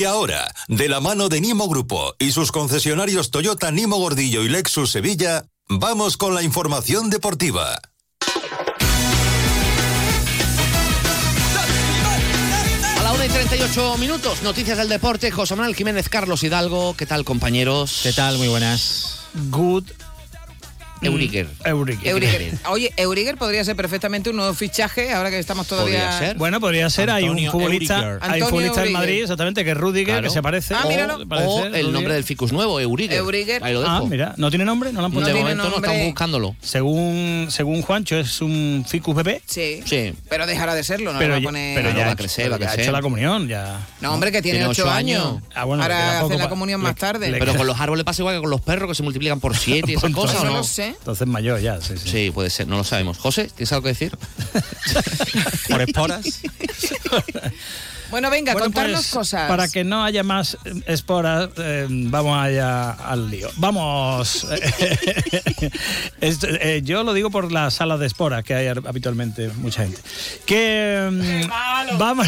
Y ahora, de la mano de Nimo Grupo y sus concesionarios Toyota Nimo Gordillo y Lexus Sevilla, vamos con la información deportiva. A la 1 y 38 minutos, noticias del deporte. José Manuel Jiménez, Carlos Hidalgo. ¿Qué tal, compañeros? ¿Qué tal? Muy buenas. Good Euriger. Euriger. Euriger. Oye, Euriger podría ser perfectamente un nuevo fichaje ahora que estamos todavía. Podría ser. Bueno, podría ser. hay un futbolista, hay un futbolista en. Madrid, exactamente, que es Rudiger, Claro. que se parece. Ah, míralo. O, parece, O el Rudiger. nombre del ficus nuevo, Euriger. Euriger. Ahí lo dejo. Ah, mira, ¿no tiene nombre? ¿No lo han de puesto? tiene momento no estamos buscándolo. Según, según Juancho, es un ficus bebé. Sí. Sí. Pero dejará de serlo, ¿no? pero le va a ya, poner... pero Claro, ya, va a crecer, va a ya ha crecer. hecho la comunión, ya. No, hombre, que tiene, ocho años. Ah, bueno, Ahora hace la comunión más tarde. Pero con los árboles pasa igual que con los perros que se multiplican por siete y esas cosas, ¿o no ¿no? lo sé. Entonces mayor ya, sí, sí. Sí, puede ser, no lo sabemos. José, ¿tienes algo que decir? Por esporas. Bueno, venga, Bueno, contarnos pues, cosas. Para que no haya más eh, esporas, eh, vamos allá al lío. Vamos. Esto, eh, yo lo digo por las salas de esporas que hay habitualmente mucha gente. Que. mm, Vamos.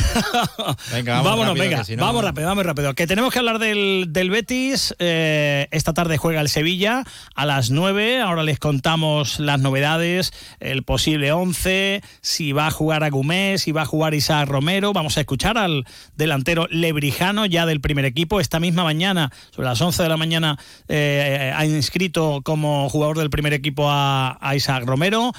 Venga, vamos vámonos, rápido, venga. si no- Vamos rápido, vamos rápido. Que tenemos que hablar del, del Betis. Eh, esta tarde juega el Sevilla a las 9. Ahora les contamos las novedades, el posible 11, si va a jugar Agumés, si va a jugar Isaac Romero. Vamos a escuchar al delantero lebrijano ya del primer equipo. Esta misma mañana, sobre las 11 de la mañana, eh, ha inscrito como jugador del primer equipo a, a Isaac Romero.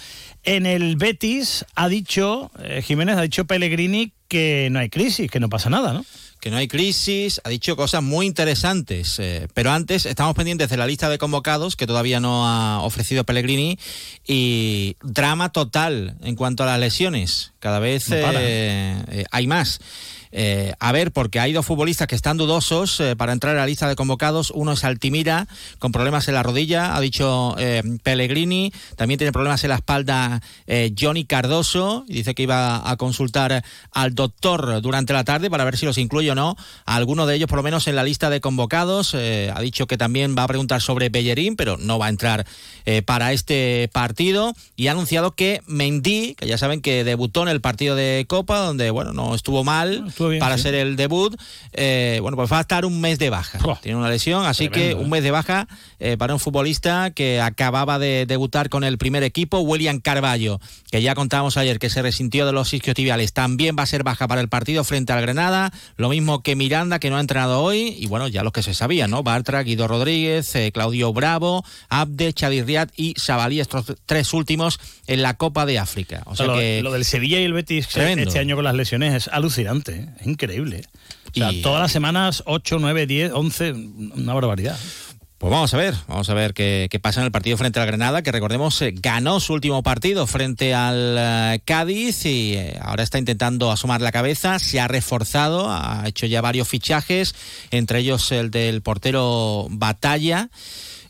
En el Betis ha dicho, eh, Jiménez, ha dicho Pellegrini que no hay crisis, que no pasa nada, ¿no? que no hay crisis, ha dicho cosas muy interesantes. eh, pero antes estamos pendientes de la lista de convocados que todavía no ha ofrecido Pellegrini y drama total en cuanto a las lesiones. Cada vez No eh, eh, hay más. Eh, a ver, porque hay dos futbolistas que están dudosos eh, para entrar a la lista de convocados. Uno es Altimira, con problemas en la rodilla, ha dicho eh, Pellegrini. También tiene problemas en la espalda eh, Johnny Cardoso. Dice que iba a consultar al doctor durante la tarde para ver si los incluye o no. A alguno de ellos, por lo menos, en la lista de convocados. Eh, ha dicho que también va a preguntar sobre Bellerín, pero no va a entrar para este partido. Y ha anunciado que Mendy, que ya saben que debutó en el partido de Copa, donde, bueno, no estuvo mal bien, para sí. ser el debut, eh, bueno, pues va a estar un mes de baja. Tiene una lesión, así Tremendo, que ¿eh? un mes de baja eh, para un futbolista que acababa de debutar con el primer equipo, William Carballo, que ya contábamos ayer que se resintió de los isquiotibiales, también va a ser baja para el partido frente al Granada, lo mismo que Miranda, que no ha entrenado hoy, y bueno, ya los que se sabían, ¿no? Bartra, Guido Rodríguez, eh, Claudio Bravo, Abde, Chadi Riad y Sabalí, estos tres últimos en la Copa de África. O sea lo, que... lo del Sevilla y el Betis Tremendo. este año con las lesiones es alucinante, ¿eh? Es increíble. O sea, Y- todas las semanas 8, 9, 10, 11, una barbaridad. Pues vamos a ver, vamos a ver qué, qué pasa en el partido frente al Granada, que recordemos eh, ganó su último partido frente al eh, Cádiz y eh, ahora está intentando asomar la cabeza, se ha reforzado, ha hecho ya varios fichajes, entre ellos el del portero Batalla.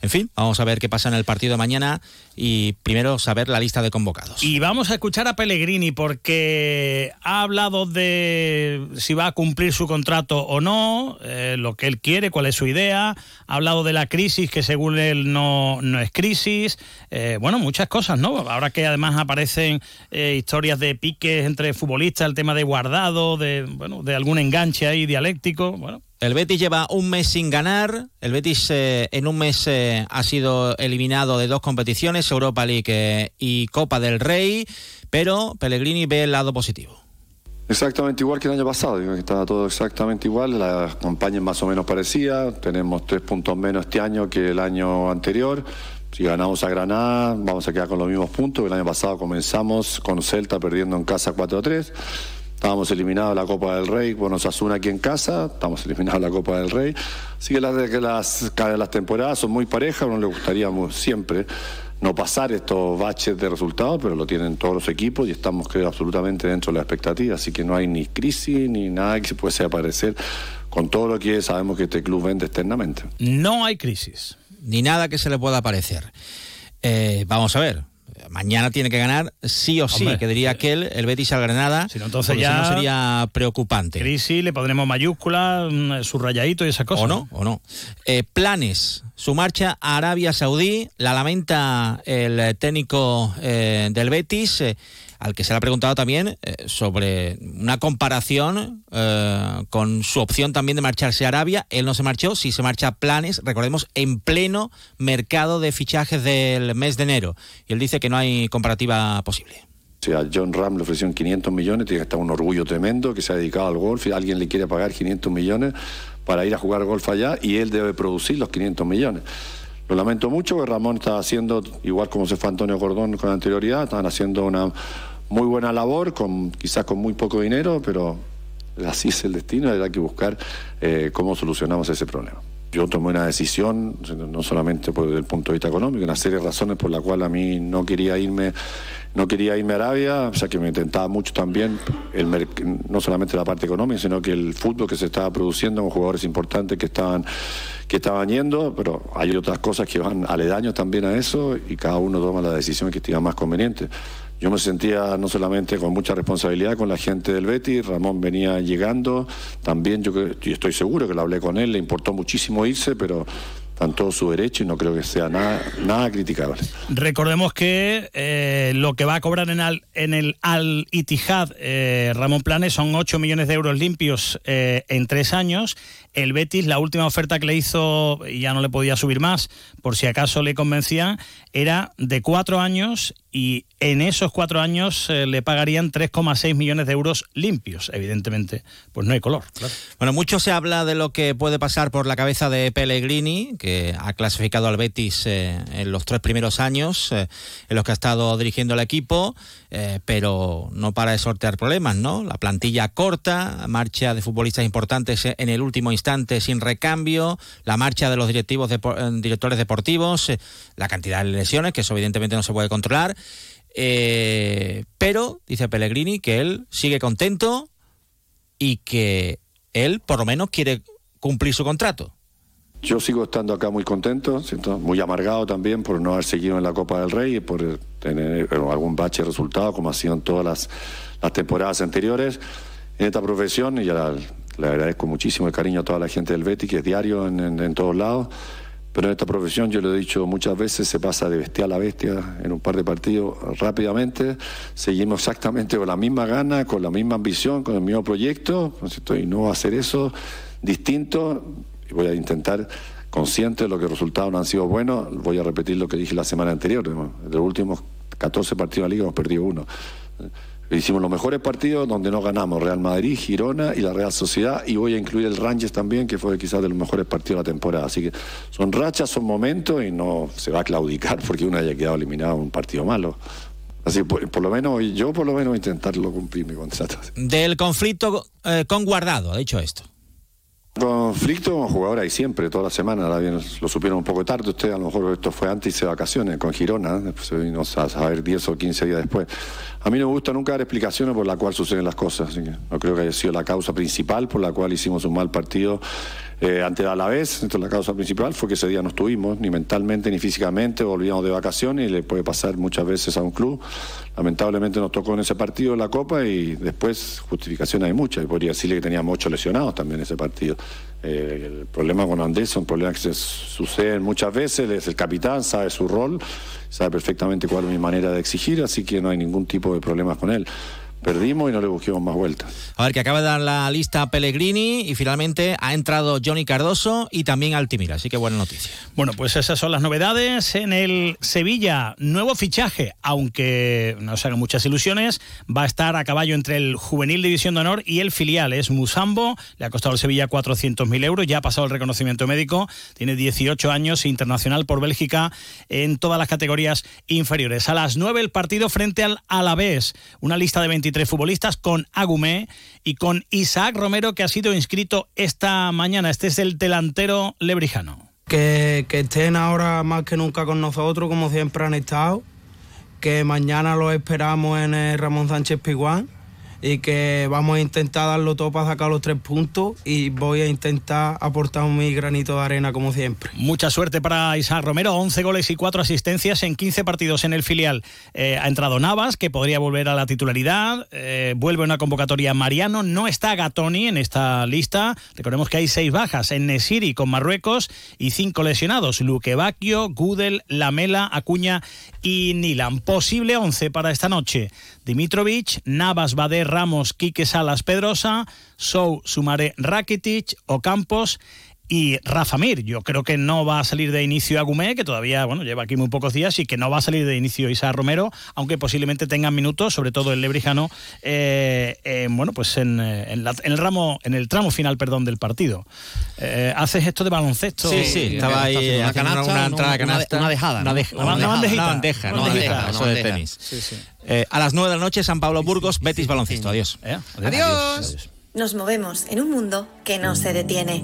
En fin, vamos a ver qué pasa en el partido mañana y primero saber la lista de convocados. Y vamos a escuchar a Pellegrini porque ha hablado de si va a cumplir su contrato o no, eh, lo que él quiere, cuál es su idea. Ha hablado de la crisis que según él no, no es crisis. Eh, bueno, muchas cosas, ¿no? Ahora que además aparecen eh, historias de piques entre futbolistas, el tema de guardado, de, bueno, de algún enganche ahí dialéctico. Bueno, El Betis lleva un mes sin ganar. El Betis eh, en un mes eh, ha sido eliminado de dos competiciones, Europa League eh, y Copa del Rey, pero Pellegrini ve el lado positivo. Exactamente igual que el año pasado, estaba todo exactamente igual, la campaña es más o menos parecida, tenemos tres puntos menos este año que el año anterior, si ganamos a Granada vamos a quedar con los mismos puntos, el año pasado comenzamos con Celta perdiendo en casa 4-3, estábamos eliminados de la Copa del Rey, bueno, Osasuna aquí en casa, estamos eliminados de la Copa del Rey, así que las, las, las temporadas son muy parejas, a uno le gustaría siempre no pasar estos baches de resultados, pero lo tienen todos los equipos y estamos creo absolutamente dentro de la expectativa, así que no hay ni crisis ni nada que se pueda aparecer con todo lo que sabemos que este club vende externamente. no hay crisis. Ni nada que se le pueda parecer. Eh, vamos a ver. Mañana tiene que ganar sí o sí, Hombre. que diría aquel, el Betis al Granada. Si no, entonces ya- si no sería preocupante. Crisis, le pondremos mayúscula, mm, subrayadito y esas cosas. O no, o no. Eh, planes. Su marcha a Arabia Saudí la lamenta el eh, técnico eh, del Betis. Eh, al que se le ha preguntado también eh, sobre una comparación eh, con su opción también de marcharse a Arabia. Él no se marchó, si se marcha a planes, recordemos, en pleno mercado de fichajes del mes de enero. Y él dice que no hay comparativa posible. Si a John Ram le ofrecieron 500 millones, tiene que estar un orgullo tremendo que se ha dedicado al golf y alguien le quiere pagar 500 millones para ir a jugar golf allá y él debe producir los 500 millones. Lo lamento mucho que Ramón está haciendo, igual como se fue Antonio Gordón con anterioridad, están haciendo una muy buena labor, con, quizás con muy poco dinero, pero así es el destino, hay que buscar eh, cómo solucionamos ese problema. Yo tomé una decisión, no solamente por el punto de vista económico, una serie de razones por la cual a mí no quería irme, no quería irme a Arabia, sea que me intentaba mucho también, el, no solamente la parte económica, sino que el fútbol que se estaba produciendo con jugadores importantes que estaban, que estaban yendo, pero hay otras cosas que van aledaños también a eso y cada uno toma la decisión que estima más conveniente. Yo me sentía no solamente con mucha responsabilidad con la gente del Betis, Ramón venía llegando, también yo, yo estoy seguro que lo hablé con él, le importó muchísimo irse, pero todo su derecho y no creo que sea nada, nada criticable. Recordemos que eh, lo que va a cobrar en, en el Al Ittihad eh, Ramón Planes son 8 millones de euros limpios eh, en tres años. El Betis, la última oferta que le hizo, y ya no le podía subir más, por si acaso le convencía, era de cuatro años y en esos cuatro años le pagarían 3,6 millones de euros limpios. Evidentemente, pues no hay color. Bueno, mucho se habla de lo que puede pasar por la cabeza de Pellegrini, que ha clasificado al Betis eh, en los tres primeros años eh, en los que ha estado dirigiendo el equipo, eh, pero no para de sortear problemas, ¿no? La plantilla corta, marcha de futbolistas importantes en el último instante sin recambio, la marcha de los directivos directores deportivos, la cantidad de lesiones, que eso evidentemente no se puede controlar. pero dice Pellegrini que él sigue contento y que él por lo menos quiere cumplir su contrato. Yo sigo estando acá muy contento, muy amargado también por no haber seguido en la Copa del Rey y por tener algún bache de resultado, como ha sido en todas las, temporadas anteriores. En esta profesión, y ya le agradezco muchísimo el cariño a toda la gente del Betis, que es diario en, todos lados, pero en esta profesión, yo lo he dicho muchas veces, se pasa de bestia a la bestia en un par de partidos rápidamente. Seguimos exactamente con la misma gana, con la misma ambición, con el mismo proyecto, y no va a hacer eso distinto voy a intentar, consciente de lo que los resultados no han sido buenos, voy a repetir lo que dije la semana anterior. De los últimos 14 partidos de la liga hemos perdido uno. Hicimos los mejores partidos donde no ganamos, Real Madrid, Girona y la Real Sociedad, y voy a incluir el Rangers también, que fue quizás de los mejores partidos de la temporada. Así que son rachas, son momentos y no se va a claudicar porque uno haya quedado eliminado en un partido malo. Así, por, por, lo menos, yo por lo menos intentarlo cumplir mi contrato. Del conflicto eh, con Guardado, ha dicho esto. Conflicto con jugadores hay siempre, toda la semana, lo supieron un poco tarde, usted a lo mejor esto fue antes de vacaciones con Girona, después vino a saber 10 o 15 días después. A mí no me gusta nunca dar explicaciones por la cual suceden las cosas, así que no creo que haya sido la causa principal por la cual hicimos un mal partido eh, ante Alavés, entonces la causa principal fue que ese día no estuvimos, ni mentalmente ni físicamente, volvíamos de vacaciones y le puede pasar muchas veces a un club. Lamentablemente nos tocó en ese partido la Copa y después justificaciones hay muchas. Podría decirle que teníamos ocho lesionados también en ese partido. Eh, el problema con Andrés es un problema que se sucede muchas veces, es el capitán, sabe su rol, sabe perfectamente cuál es mi manera de exigir, así que no hay ningún tipo de problemas con él perdimos y no le busquemos más vueltas. A ver, que acaba de dar la lista Pellegrini y finalmente ha entrado Johnny Cardoso y también Altimira, así que buena noticia. Bueno, pues esas son las novedades en el Sevilla. Nuevo fichaje, aunque no se hagan muchas ilusiones, va a estar a caballo entre el Juvenil División de Honor y el filial. Es Musambo, le ha costado al Sevilla 400.000 euros, ya ha pasado el reconocimiento médico, tiene 18 años, internacional por Bélgica en todas las categorías inferiores. A las 9 el partido frente al Alavés, una lista de 23 entre futbolistas con Agumé y con Isaac Romero que ha sido inscrito esta mañana. Este es el delantero lebrijano. Que, estén ahora más que nunca con nosotros como siempre han estado. Que mañana lo esperamos en el Ramón Sánchez Piguán y que vamos a intentar darlo todo para sacar los tres puntos y voy a intentar aportar mi granito de arena como siempre. Mucha suerte para Isaac Romero, 11 goles y 4 asistencias en 15 partidos en el filial. Eh, ha entrado Navas, que podría volver a la titularidad, eh, vuelve una convocatoria Mariano, no está Gatoni en esta lista, recordemos que hay seis bajas en Nesiri con Marruecos y cinco lesionados, Luque Bacchio, Gudel, Lamela, Acuña y Nilan. Posible 11 para esta noche. Dimitrovic, Navas, Bader, Ramos, Quique Salas, Pedrosa, Sou, Sumaré, Rakitic, Ocampos y Rafa Mir. Yo creo que no va a salir de inicio Agumé, que todavía bueno, lleva aquí muy pocos días, y que no va a salir de inicio Isaac Romero, aunque posiblemente tengan minutos, sobre todo el lebrijano, eh, eh, bueno, pues en, eh, en, la, en, el ramo, en el tramo final, perdón, del partido. Eh, ¿Haces esto de baloncesto? Sí, sí, estaba ahí una, canasta, una, una entrada canasta. una dejada. Una, Una bandejita. Bandeja, no bandeja, eso de tenis. Sí, sí. Eh, a las 9 de la noche, San Pablo Burgos, Betis Baloncesto. Adiós. Eh, Adiós. Nos movemos en un mundo que no se detiene,